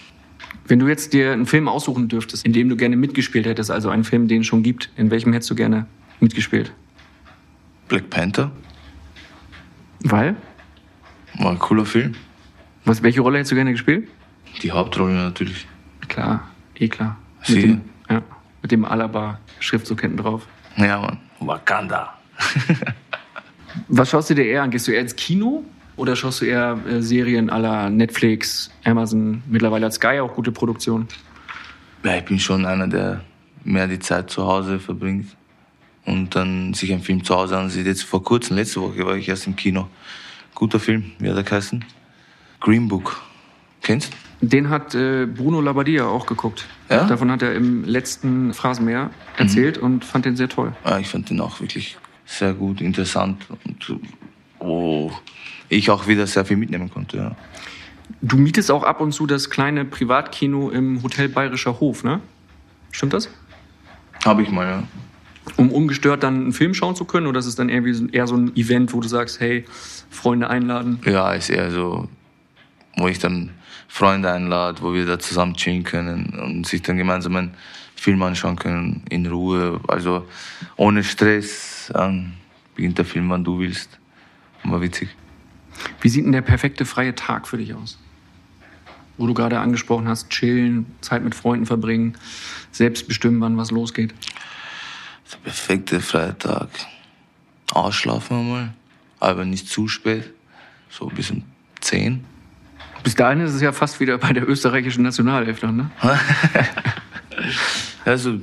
Wenn du jetzt dir einen Film aussuchen dürftest, in dem du gerne mitgespielt hättest, also einen Film, den es schon gibt, in welchem hättest du gerne mitgespielt? Black Panther Weil? war ein cooler Film. Was, welche Rolle hättest du gerne gespielt? Die Hauptrolle natürlich. Klar, eh klar. Mit Sie? dem, ja, mit dem Alaba-Schriftzug hinten drauf. Ja, Mann. Wakanda. <laughs> Was schaust du dir eher an? Gehst du eher ins Kino oder schaust du eher äh, Serien aller Netflix, Amazon, mittlerweile hat Sky auch gute Produktion? Ja, ich bin schon einer, der mehr die Zeit zu Hause verbringt und dann sich einen Film zu Hause ansieht. Jetzt vor kurzem, letzte Woche war ich erst im Kino. Guter Film, wie hat er geheißen? Green Book. Kennst Den hat äh, Bruno Labbadia auch geguckt. Ja? Davon hat er im letzten Phrasenmeer erzählt und fand den sehr toll. Ja, ich fand den auch wirklich sehr gut, interessant und wo ich auch wieder sehr viel mitnehmen konnte. Ja. Du mietest auch ab und zu das kleine Privatkino im Hotel Bayerischer Hof, ne? Stimmt das? Habe ich mal, ja. Um ungestört dann einen Film schauen zu können? Oder ist es dann irgendwie eher so ein Event, wo du sagst, hey, Freunde einladen? Ja, ist eher so wo ich dann Freunde einlade, wo wir da zusammen chillen können und sich dann gemeinsam einen Film anschauen können, in Ruhe, also ohne Stress. Ähm, beginnt der Film, wann du willst. War witzig. Wie sieht denn der perfekte freie Tag für dich aus? Wo du gerade angesprochen hast, chillen, Zeit mit Freunden verbringen, selbst bestimmen, wann was losgeht. Der perfekte freie Tag. Ausschlafen einmal, aber nicht zu spät. So bis um 10. Bis dahin ist es ja fast wieder bei der österreichischen Nationalelf ne? <laughs> Also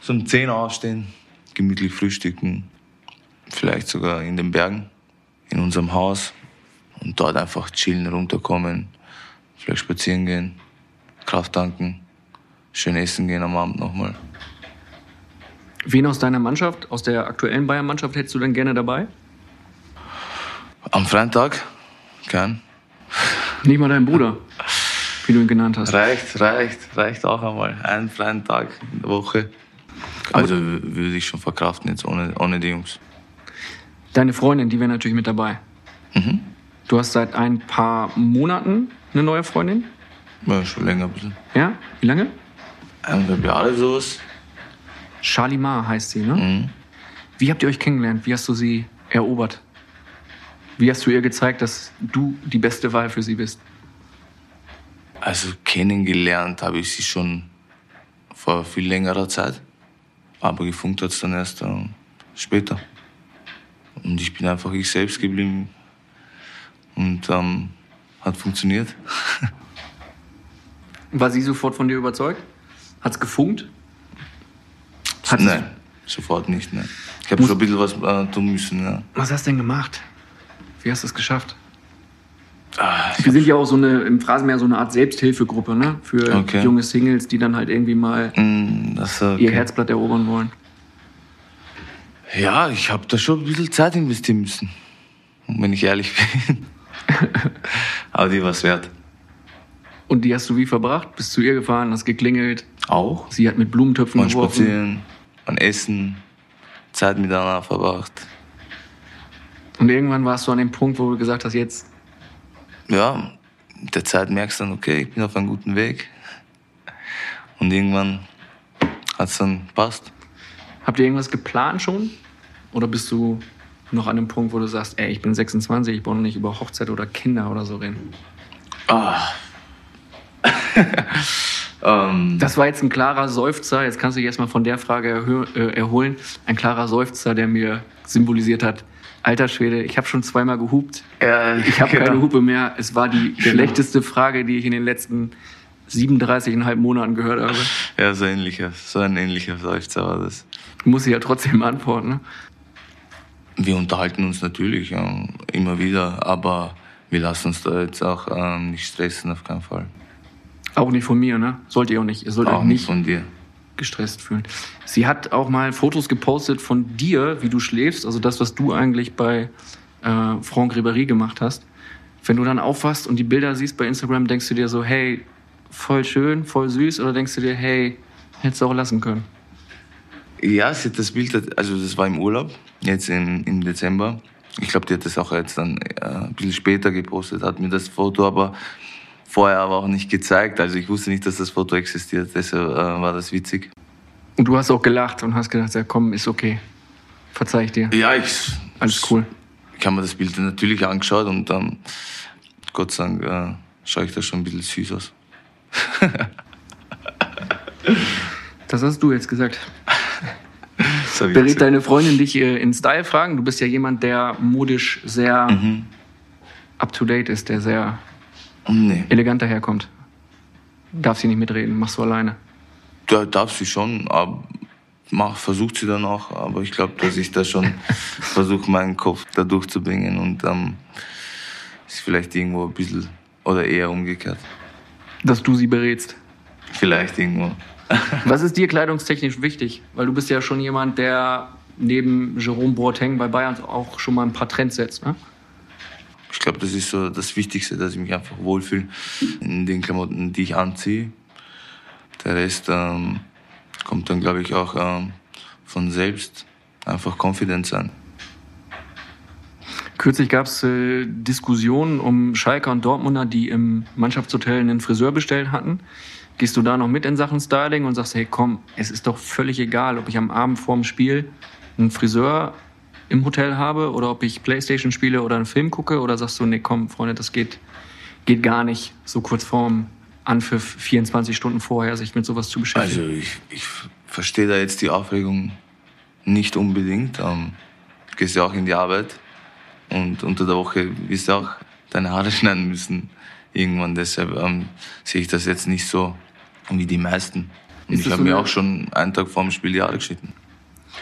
so um 10 aufstehen, gemütlich frühstücken, vielleicht sogar in den Bergen, in unserem Haus und dort einfach chillen, runterkommen, vielleicht spazieren gehen, Kraft tanken, schön essen gehen am Abend nochmal. Wen aus deiner Mannschaft, aus der aktuellen Bayern-Mannschaft hättest du denn gerne dabei? Am freien Tag, gern. Nicht mal dein Bruder, wie du ihn genannt hast. Reicht, reicht, reicht auch einmal. Einen freien Tag in der Woche. Also würde ich schon verkraften jetzt ohne, ohne die Jungs. Deine Freundin, die wäre natürlich mit dabei. Du hast seit ein paar Monaten eine neue Freundin. Ja, schon länger ein bisschen. Ja? Wie lange? Eineinhalb Jahre sowas. Shalimar heißt sie, ne? Mhm. Wie habt ihr euch kennengelernt? Wie hast du sie erobert? Wie hast du ihr gezeigt, dass du die beste Wahl für sie bist? Also kennengelernt habe ich sie schon vor viel längerer Zeit. Aber gefunkt hat es dann erst ähm, später. Und ich bin einfach ich selbst geblieben. Und ähm, hat funktioniert. <laughs> War sie sofort von dir überzeugt? Hat's gefunkt? Hat Nein, sofort nicht. Nein. Ich habe schon ein bisschen was äh, tun müssen. Ja. Was hast du denn gemacht? Wie hast du es geschafft? Ah, Wir sind ja auch so eine, im Phrasenmeer so eine Art Selbsthilfegruppe, ne? Für Okay. junge Singles, die dann halt irgendwie mal Mm, das, äh, ihr okay. Herzblatt erobern wollen. Ja, ich habe da schon ein bisschen Zeit investieren müssen. Wenn ich ehrlich bin. <laughs> Aber die war es wert. Und die hast du wie verbracht? Bist zu ihr gefahren, hast geklingelt. Auch. Sie hat mit Blumentöpfen Man geworfen. spazieren, man essen, Zeit miteinander verbracht. Und irgendwann warst du an dem Punkt, wo du gesagt hast, jetzt Ja, mit der Zeit merkst du dann, okay, ich bin auf einem guten Weg. Und irgendwann hat es dann passt. habt ihr irgendwas geplant schon? Oder bist du noch an dem Punkt, wo du sagst, ey, ich bin 26, ich brauche noch nicht über Hochzeit oder Kinder oder so reden? <laughs> Ähm, Das war jetzt ein klarer Seufzer. Jetzt kannst du dich erstmal von der Frage äh, erholen. Ein klarer Seufzer, der mir symbolisiert hat, alter Schwede, ich habe schon zweimal gehupt. ja, Ich habe genau. keine Hupe mehr. Es war die schlechteste Frage, die ich in den letzten 37,5 Monaten gehört habe. Ja, so ähnlicher, so ein ähnlicher Seufzer war das. Muss ich ja trotzdem antworten. Ne? Wir unterhalten uns natürlich ja, immer wieder, aber wir lassen uns da jetzt auch ähm, nicht stressen, auf keinen Fall. Auch nicht von mir, ne? Sollt ihr auch nicht. Ihr sollt Auch euch nicht von dir. gestresst fühlen. Sie hat auch mal Fotos gepostet von dir, wie du schläfst, also das, was du eigentlich bei äh, Franck Ribéry gemacht hast. Wenn du dann aufwachst und die Bilder siehst bei Instagram, denkst du dir so, hey, voll schön, voll süß, oder denkst du dir, hey, hättest du auch lassen können? Ja, sie hat das Bild, also das war im Urlaub, jetzt im, im Dezember. Ich glaube, die hat das auch jetzt dann äh, ein bisschen später gepostet, hat mir das Foto aber vorher aber auch nicht gezeigt. Also ich wusste nicht, dass das Foto existiert, deshalb äh, war das witzig. Und du hast auch gelacht und hast gedacht, ja komm, ist okay. Verzeih ich dir. Ja, ich, Alles cool. ich habe mir das Bild natürlich angeschaut und dann, Gott sei Dank, äh, schaue ich da schon ein bisschen süß aus. <laughs> Das hast du jetzt gesagt. <laughs> Berät deine Freundin dich äh, in Style-Fragen? Du bist ja jemand, der modisch sehr up-to-date ist, der sehr Nee, elegant daherkommt. Darf sie nicht mitreden, machst du alleine. da darf sie schon, aber mach, versucht sie dann auch. Aber ich glaube, dass ich da schon <laughs> versuche, meinen Kopf da durchzubringen und ähm, ist vielleicht irgendwo ein bisschen oder eher umgekehrt. Dass du sie berätst. Vielleicht irgendwo. <laughs> Was ist dir kleidungstechnisch wichtig? Weil du bist ja schon jemand, der neben Jerome Boateng bei Bayern auch schon mal ein paar Trends setzt. Ne? Ich glaube, das ist so das Wichtigste, dass ich mich einfach wohlfühle in den Klamotten, die ich anziehe. Der Rest ähm, kommt dann, glaube ich, auch ähm, von selbst. Einfach confident sein. Kürzlich gab es äh, Diskussionen um Schalker und Dortmunder, die im Mannschaftshotel einen Friseur bestellt hatten. Gehst du da noch mit in Sachen Styling und sagst, hey komm, es ist doch völlig egal, ob ich am Abend vorm Spiel einen Friseur im Hotel habe oder ob ich Playstation spiele oder einen Film gucke oder sagst du, nee komm, Freunde, das geht, geht gar nicht, so kurz vorm Anpfiff 24 Stunden vorher sich mit sowas zu beschäftigen? Also ich, ich verstehe da jetzt die Aufregung nicht unbedingt. Ähm, du gehst ja auch in die Arbeit und unter der Woche wirst du auch deine Haare <laughs> schneiden müssen irgendwann. Deshalb ähm, sehe ich das jetzt nicht so wie die meisten. Und Ist ich habe mir auch schon einen Tag vor dem Spiel die Haare geschnitten.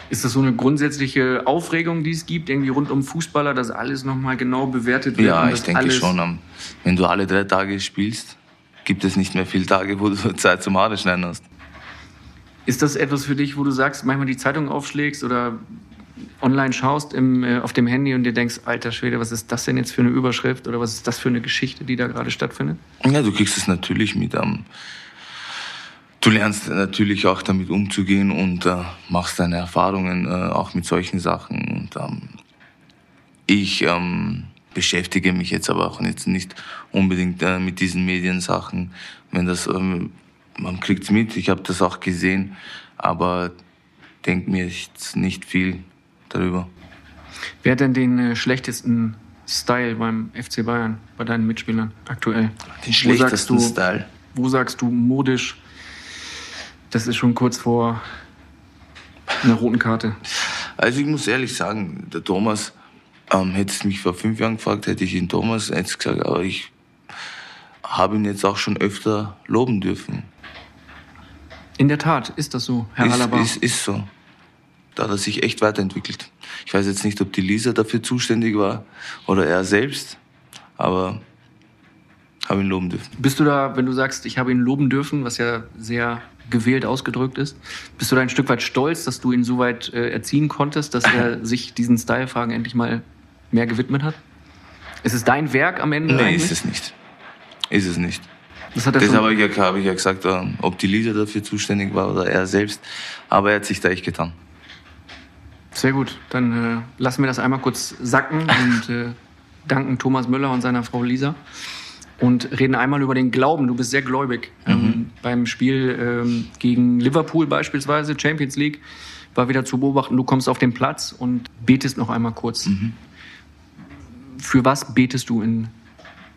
Ist das so eine grundsätzliche Aufregung, die es gibt, irgendwie rund um Fußballer, dass alles nochmal genau bewertet wird? Ja, ich denke schon. ähm, Wenn du alle drei Tage spielst, gibt es nicht mehr viele Tage, wo du <laughs> Zeit zum Haare schneiden hast. Ist das etwas für dich, wo du sagst, manchmal die Zeitung aufschlägst oder online schaust im, äh, auf dem Handy und dir denkst, alter Schwede, was ist das denn jetzt für eine Überschrift oder was ist das für eine Geschichte, die da gerade stattfindet? Ja, du kriegst es natürlich mit. Ähm, du lernst natürlich auch damit umzugehen und äh, machst deine Erfahrungen äh, auch mit solchen Sachen. Und ähm, ich ähm, beschäftige mich jetzt aber auch jetzt nicht unbedingt äh, mit diesen Mediensachen. Wenn das, ähm, man kriegt's mit. Ich habe das auch gesehen, aber denk mir jetzt nicht viel darüber. Wer hat denn den äh, schlechtesten Style beim FC Bayern, bei deinen Mitspielern aktuell? Den Wo schlechtesten du- Style. Wo sagst du modisch, das ist schon kurz vor einer roten Karte? Also ich muss ehrlich sagen, der Thomas, ähm, hättest mich vor fünf Jahren gefragt, hätte ich ihn Thomas jetzt gesagt, aber ich habe ihn jetzt auch schon öfter loben dürfen. In der Tat, ist das so, Herr ist, Alaba? ist, ist so. Da hat er sich echt weiterentwickelt. Ich weiß jetzt nicht, ob die Lisa dafür zuständig war oder er selbst, aber habe ihn loben dürfen. Bist du da, wenn du sagst, ich habe ihn loben dürfen, was ja sehr gewählt ausgedrückt ist, bist du da ein Stück weit stolz, dass du ihn so weit äh, erziehen konntest, dass er <laughs> sich diesen Style-Fragen endlich mal mehr gewidmet hat? Ist es dein Werk am Ende? Nee, eigentlich? ist es nicht. Ist es nicht. Das hat er schon, habe ich, ja, habe ich ja gesagt, ähm, ob die Lisa dafür zuständig war oder er selbst. Aber er hat sich da echt getan. Sehr gut, dann äh, lassen wir das einmal kurz sacken <laughs> und äh, danken Thomas Müller und seiner Frau Lisa und reden einmal über den Glauben. Du bist sehr gläubig. Ähm, beim Spiel ähm, gegen Liverpool beispielsweise, Champions League, war wieder zu beobachten, du kommst auf den Platz und betest noch einmal kurz. Für was betest du in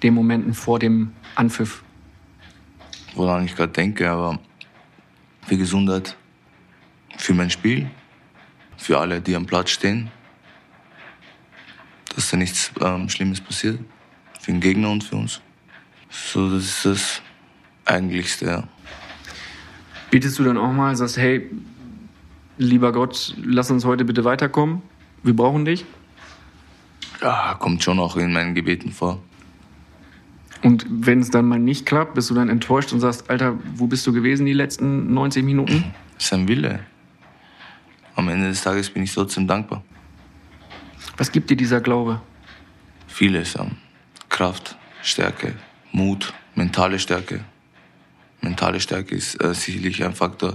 den Momenten vor dem Anpfiff? woran ich gerade denke, aber für Gesundheit, für mein Spiel, für alle, die am Platz stehen, dass da nichts ähm, Schlimmes passiert, für den Gegner und für uns. So, das ist das Eigentlichste, ja. Betest du dann auch mal, sagst, hey, lieber Gott, lass uns heute bitte weiterkommen, wir brauchen dich? Ja, kommt schon auch in meinen Gebeten vor. Und wenn es dann mal nicht klappt, bist du dann enttäuscht und sagst, Alter, wo bist du gewesen die letzten 90 Minuten? Das <clears throat> ist ein Wille. Am Ende des Tages bin ich trotzdem dankbar. Was gibt dir dieser Glaube? Vieles. Kraft, Stärke, Mut, mentale Stärke. Mentale Stärke ist äh, sicherlich ein Faktor,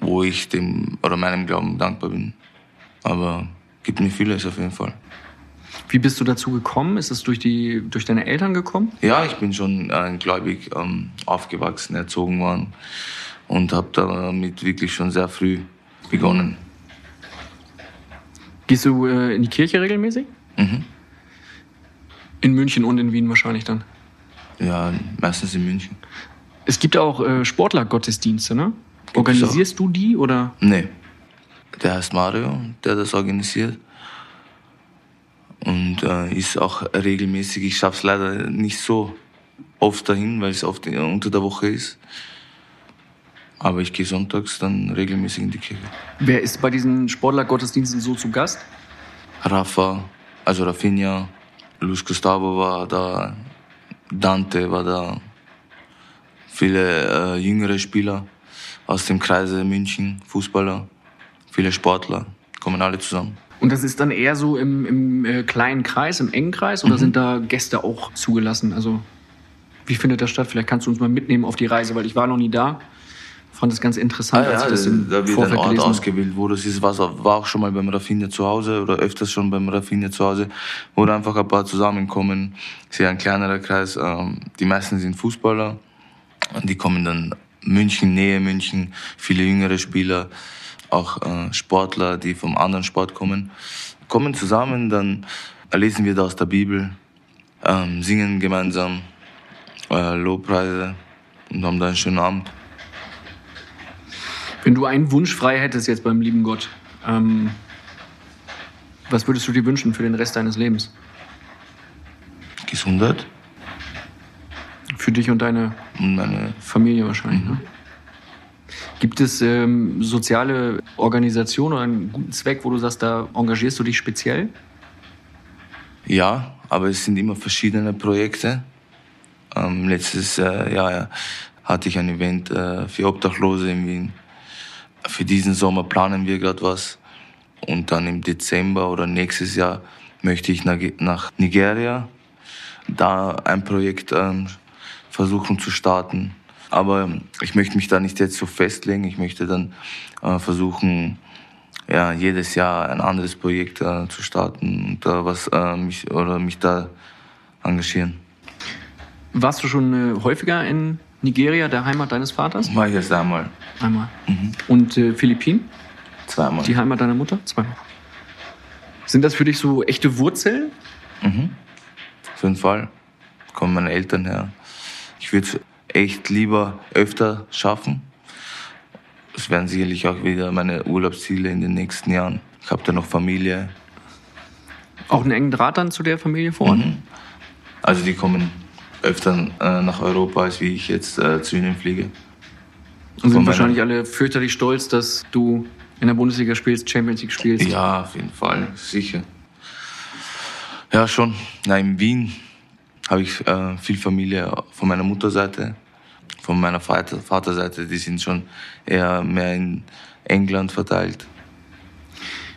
wo ich dem oder meinem Glauben dankbar bin. Aber gibt mir vieles auf jeden Fall. Wie bist du dazu gekommen? Ist es durch, die, durch deine Eltern gekommen? Ja, ich bin schon äh, gläubig ähm, aufgewachsen, erzogen worden und habe damit wirklich schon sehr früh begonnen. Gehst du äh, in die Kirche regelmäßig? Mhm. In München und in Wien wahrscheinlich dann. Ja, meistens in München. Es gibt auch äh, Sportlergottesdienste, ne? Organisierst du die oder? Nee. Der heißt Mario, der das organisiert. Und äh, ist auch regelmäßig. Ich schaff's leider nicht so oft dahin, weil es oft unter der Woche ist. Aber ich gehe sonntags dann regelmäßig in die Kirche. Wer ist bei diesen Sportlergottesdiensten so zu Gast? Rafa, also Rafinha, Luis Gustavo war da, Dante war da, viele äh, jüngere Spieler aus dem Kreise München, Fußballer, viele Sportler, kommen alle zusammen. Und das ist dann eher so im, im äh, kleinen Kreis, im engen Kreis oder sind da Gäste auch zugelassen? Also wie findet das statt? Vielleicht kannst du uns mal mitnehmen auf die Reise, weil ich war noch nie da. Fand es ganz interessant, Ah, als ja, ich das da wird ein Vorfeld Ort gelesen habe. ausgewählt, wo das ist. Was war auch schon mal beim Raffiner zu Hause oder öfters schon beim Raffiner zu Hause, wo da einfach ein paar zusammenkommen. Sehr ein kleinerer Kreis. ähm, Die meisten sind Fußballer. Und Die kommen dann München, Nähe München, viele jüngere Spieler, auch äh, Sportler, die vom anderen Sport kommen, kommen zusammen, dann lesen wir da aus der Bibel, ähm, singen gemeinsam äh, Lobpreise und haben da einen schönen Abend. Wenn du einen Wunsch frei hättest jetzt beim lieben Gott, ähm, was würdest du dir wünschen für den Rest deines Lebens? Gesundheit Für dich und deine und meine Familie wahrscheinlich. Ne? Gibt es ähm, soziale Organisationen oder einen guten Zweck, wo du sagst, da engagierst du dich speziell? Ja, aber es sind immer verschiedene Projekte. Ähm, letztes äh, Jahr ja, hatte ich ein Event äh, für Obdachlose in Wien. Für diesen Sommer planen wir gerade was. Und dann im Dezember oder nächstes Jahr möchte ich nach, Nigeria da ein Projekt ähm, versuchen zu starten. Aber ich möchte mich da nicht jetzt so festlegen. Ich möchte dann äh, versuchen, ja, jedes Jahr ein anderes Projekt äh, zu starten und da was äh, mich oder mich da engagieren. Warst du schon häufiger in Nigeria, der Heimat deines Vaters? Mach ich erst einmal, Einmal. Und äh, Philippinen, zweimal. die Heimat deiner Mutter? Zweimal. Sind das für dich so echte Wurzeln? Auf jeden Fall kommen meine Eltern her. Ich würde es echt lieber öfter schaffen. Es werden sicherlich auch wieder meine Urlaubsziele in den nächsten Jahren. Ich habe da noch Familie. Auch einen engen Draht dann zu der Familie vor? Mhm. Also die kommen öfter äh, nach Europa, als wie ich jetzt äh, zu ihnen fliege. Und sind wahrscheinlich alle fürchterlich stolz, dass du in der Bundesliga spielst, Champions League spielst. Ja, auf jeden Fall, sicher. Ja, schon. Na, in Wien habe ich äh, viel Familie von meiner Mutterseite, von meiner Vater, Vaterseite. Die sind schon eher mehr in England verteilt.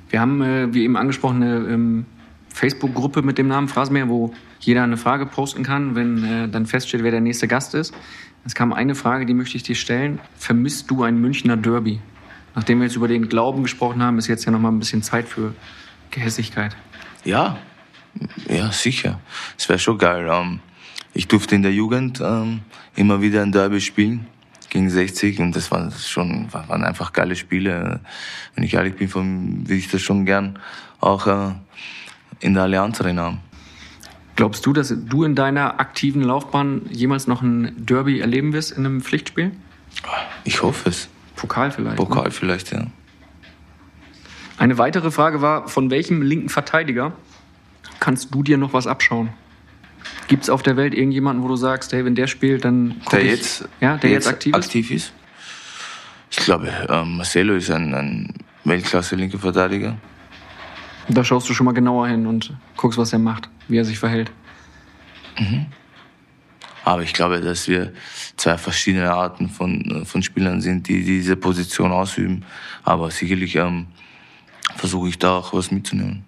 Wir haben, äh, wie eben angesprochen, eine ähm, Facebook-Gruppe mit dem Namen Phrasenmäher, wo jeder eine Frage posten kann, wenn äh, dann feststeht, wer der nächste Gast ist. Es kam eine Frage, die möchte ich dir stellen. Vermisst du ein Münchner Derby? Nachdem wir jetzt über den Glauben gesprochen haben, ist jetzt ja noch mal ein bisschen Zeit für Gehässigkeit. Ja, ja, sicher. Es wäre schon geil. Ähm, ich durfte in der Jugend ähm, immer wieder ein Derby spielen gegen 60 und das waren schon waren einfach geile Spiele. Wenn ich ehrlich bin, will ich das schon gern auch äh, in der Allianz Arena haben. Glaubst du, dass du in deiner aktiven Laufbahn jemals noch ein Derby erleben wirst in einem Pflichtspiel? Ich hoffe es. Pokal vielleicht. Pokal Ne? vielleicht, ja. Eine weitere Frage war, von welchem linken Verteidiger kannst du dir noch was abschauen? Gibt es auf der Welt irgendjemanden, wo du sagst, hey, wenn der spielt, dann Der ich, jetzt, ja, der jetzt, aktiv ist? aktiv ist? Ich glaube, ähm, Marcelo ist ein, ein Weltklasse linker Verteidiger. Da schaust du schon mal genauer hin und guckst, was er macht, wie er sich verhält. Aber ich glaube, dass wir zwei verschiedene Arten von, von Spielern sind, die diese Position ausüben. Aber sicherlich ähm, versuche ich da auch was mitzunehmen.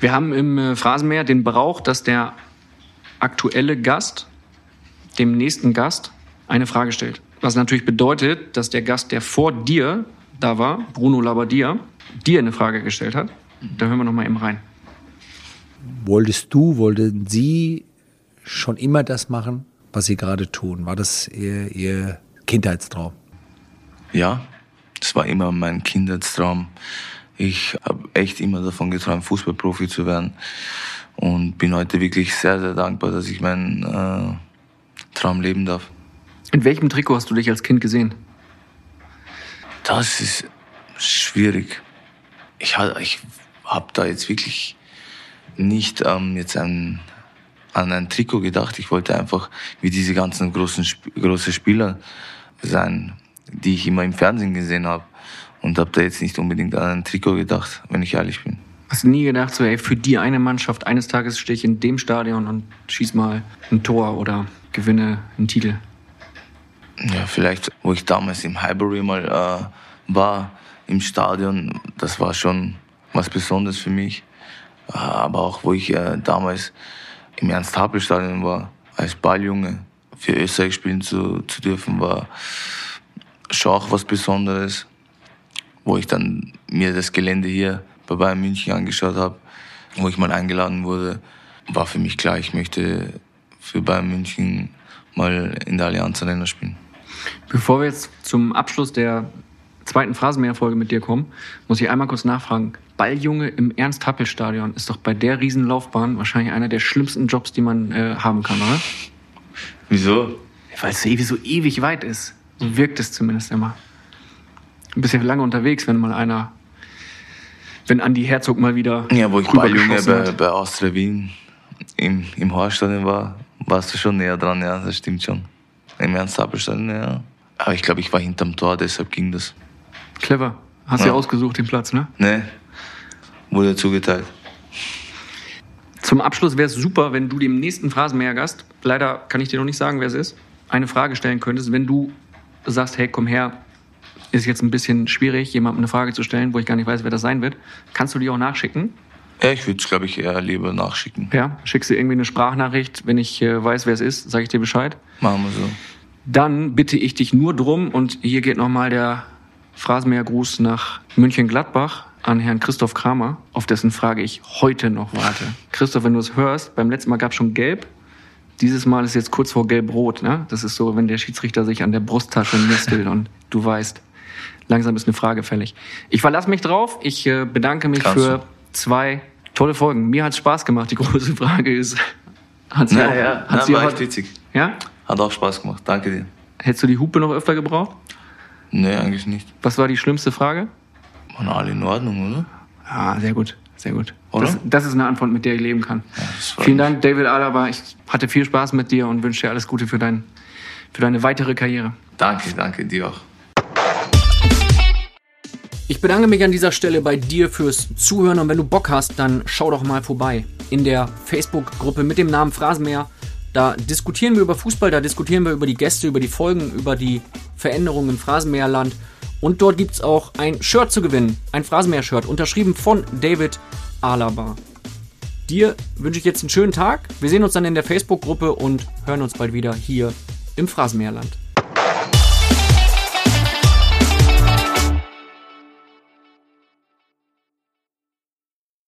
Wir haben im äh, Phrasenmäher den Brauch, dass der aktuelle Gast dem nächsten Gast eine Frage stellt. Was natürlich bedeutet, dass der Gast, der vor dir da war, Bruno Labbadia, dir eine Frage gestellt hat. Da hören wir noch mal eben rein. Wolltest du, wollten Sie schon immer das machen, was Sie gerade tun? War das Ihr, Ihr Kindheitstraum? Ja, das war immer mein Kindheitstraum. Ich habe echt immer davon geträumt, Fußballprofi zu werden. Und bin heute wirklich sehr, sehr dankbar, dass ich meinen äh, Traum leben darf. In welchem Trikot hast du dich als Kind gesehen? Das ist schwierig. Ich, ich habe da jetzt wirklich nicht ähm, jetzt an, an ein Trikot gedacht. Ich wollte einfach wie diese ganzen großen große Spieler sein, die ich immer im Fernsehen gesehen habe. Und habe da jetzt nicht unbedingt an ein Trikot gedacht, wenn ich ehrlich bin. Hast du nie gedacht, so, ey, für die eine Mannschaft, eines Tages stehe ich in dem Stadion und schieß mal ein Tor oder gewinne einen Titel? Ja, vielleicht, wo ich damals im Highbury mal äh, war, im Stadion, das war schon was Besonderes für mich. Aber auch, wo ich äh, damals im Ernst-Happel-Stadion war, als Balljunge, für Österreich spielen zu, zu dürfen, war schon auch was Besonderes, wo ich dann mir das Gelände hier bei Bayern München angeschaut habe, wo ich mal eingeladen wurde, war für mich klar, ich möchte für Bayern München mal in der Allianz Arena spielen. Bevor wir jetzt zum Abschluss der zweiten Phrasenmäher-Folge mit dir kommen, muss ich einmal kurz nachfragen. Balljunge im Ernst-Happel-Stadion ist doch bei der Riesenlaufbahn wahrscheinlich einer der schlimmsten Jobs, die man äh, haben kann, oder? Wieso? Weil es so ewig, so ewig weit ist. So wirkt es zumindest immer. Du bist ja lange unterwegs, wenn mal einer, wenn Andi Herzog mal wieder. Ja, wo ich Balljunge bei, bei Austria Wien im, im Horststadion war, warst du schon näher dran, ja, das stimmt schon. Im Ernst-Happel-Stadion, ja. Aber ich glaube, ich war hinterm Tor, deshalb ging das. Clever. Hast Ja. ja ausgesucht den Platz, ne? Ne, wurde zugeteilt. Zum Abschluss wäre es super, wenn du dem nächsten Phrasenmäher-Gast, leider kann ich dir noch nicht sagen, wer es ist, eine Frage stellen könntest. Wenn du sagst, hey, komm her, ist jetzt ein bisschen schwierig, jemandem eine Frage zu stellen, wo ich gar nicht weiß, wer das sein wird, kannst du die auch nachschicken. Ja, ich würde es, glaube ich, eher lieber nachschicken. Ja, schickst du irgendwie eine Sprachnachricht. Wenn ich äh, weiß, wer es ist, sage ich dir Bescheid. Machen wir so. Dann bitte ich dich nur drum, und hier geht nochmal der Phrasenmäher-Gruß nach München-Gladbach an Herrn Christoph Kramer, auf dessen Frage ich heute noch warte. Christoph, wenn du es hörst, beim letzten Mal gab es schon Gelb. Dieses Mal ist jetzt kurz vor Gelb-Rot. Ne? Das ist so, wenn der Schiedsrichter sich an der Brusttasche nestelt und du weißt, langsam ist eine Frage fällig. Ich verlasse mich drauf. Ich äh, bedanke mich Kannst für zwei tolle Folgen. Mir hat Spaß gemacht. Die große Frage ist, hat sie auch, Naja, hat na, sie war echt witzig. ja? Hat auch Spaß gemacht. Danke dir. Hättest du die Hupe noch öfter gebraucht? Nee, eigentlich nicht. Was war die schlimmste Frage? Waren alle in Ordnung, oder? Ah, sehr gut, sehr gut. Oder? Das, das ist eine Antwort, mit der ich leben kann. freut Vielen. Dank, David Alaba. Ich hatte viel Spaß mit dir und wünsche dir alles Gute für, dein, für deine weitere Karriere. Danke, danke dir auch. Ich bedanke mich an dieser Stelle bei dir fürs Zuhören und wenn du Bock hast, dann schau doch mal vorbei in der Facebook-Gruppe mit dem Namen Phrasenmäher. Da diskutieren wir über Fußball, da diskutieren wir über die Gäste, über die Folgen, über die Veränderungen im Phrasenmäherland. Und dort gibt es auch ein Shirt zu gewinnen, ein Phrasenmäher-Shirt, unterschrieben von David Alaba. Dir wünsche ich jetzt einen schönen Tag. Wir sehen uns dann in der Facebook-Gruppe und hören uns bald wieder hier im Phrasenmäherland.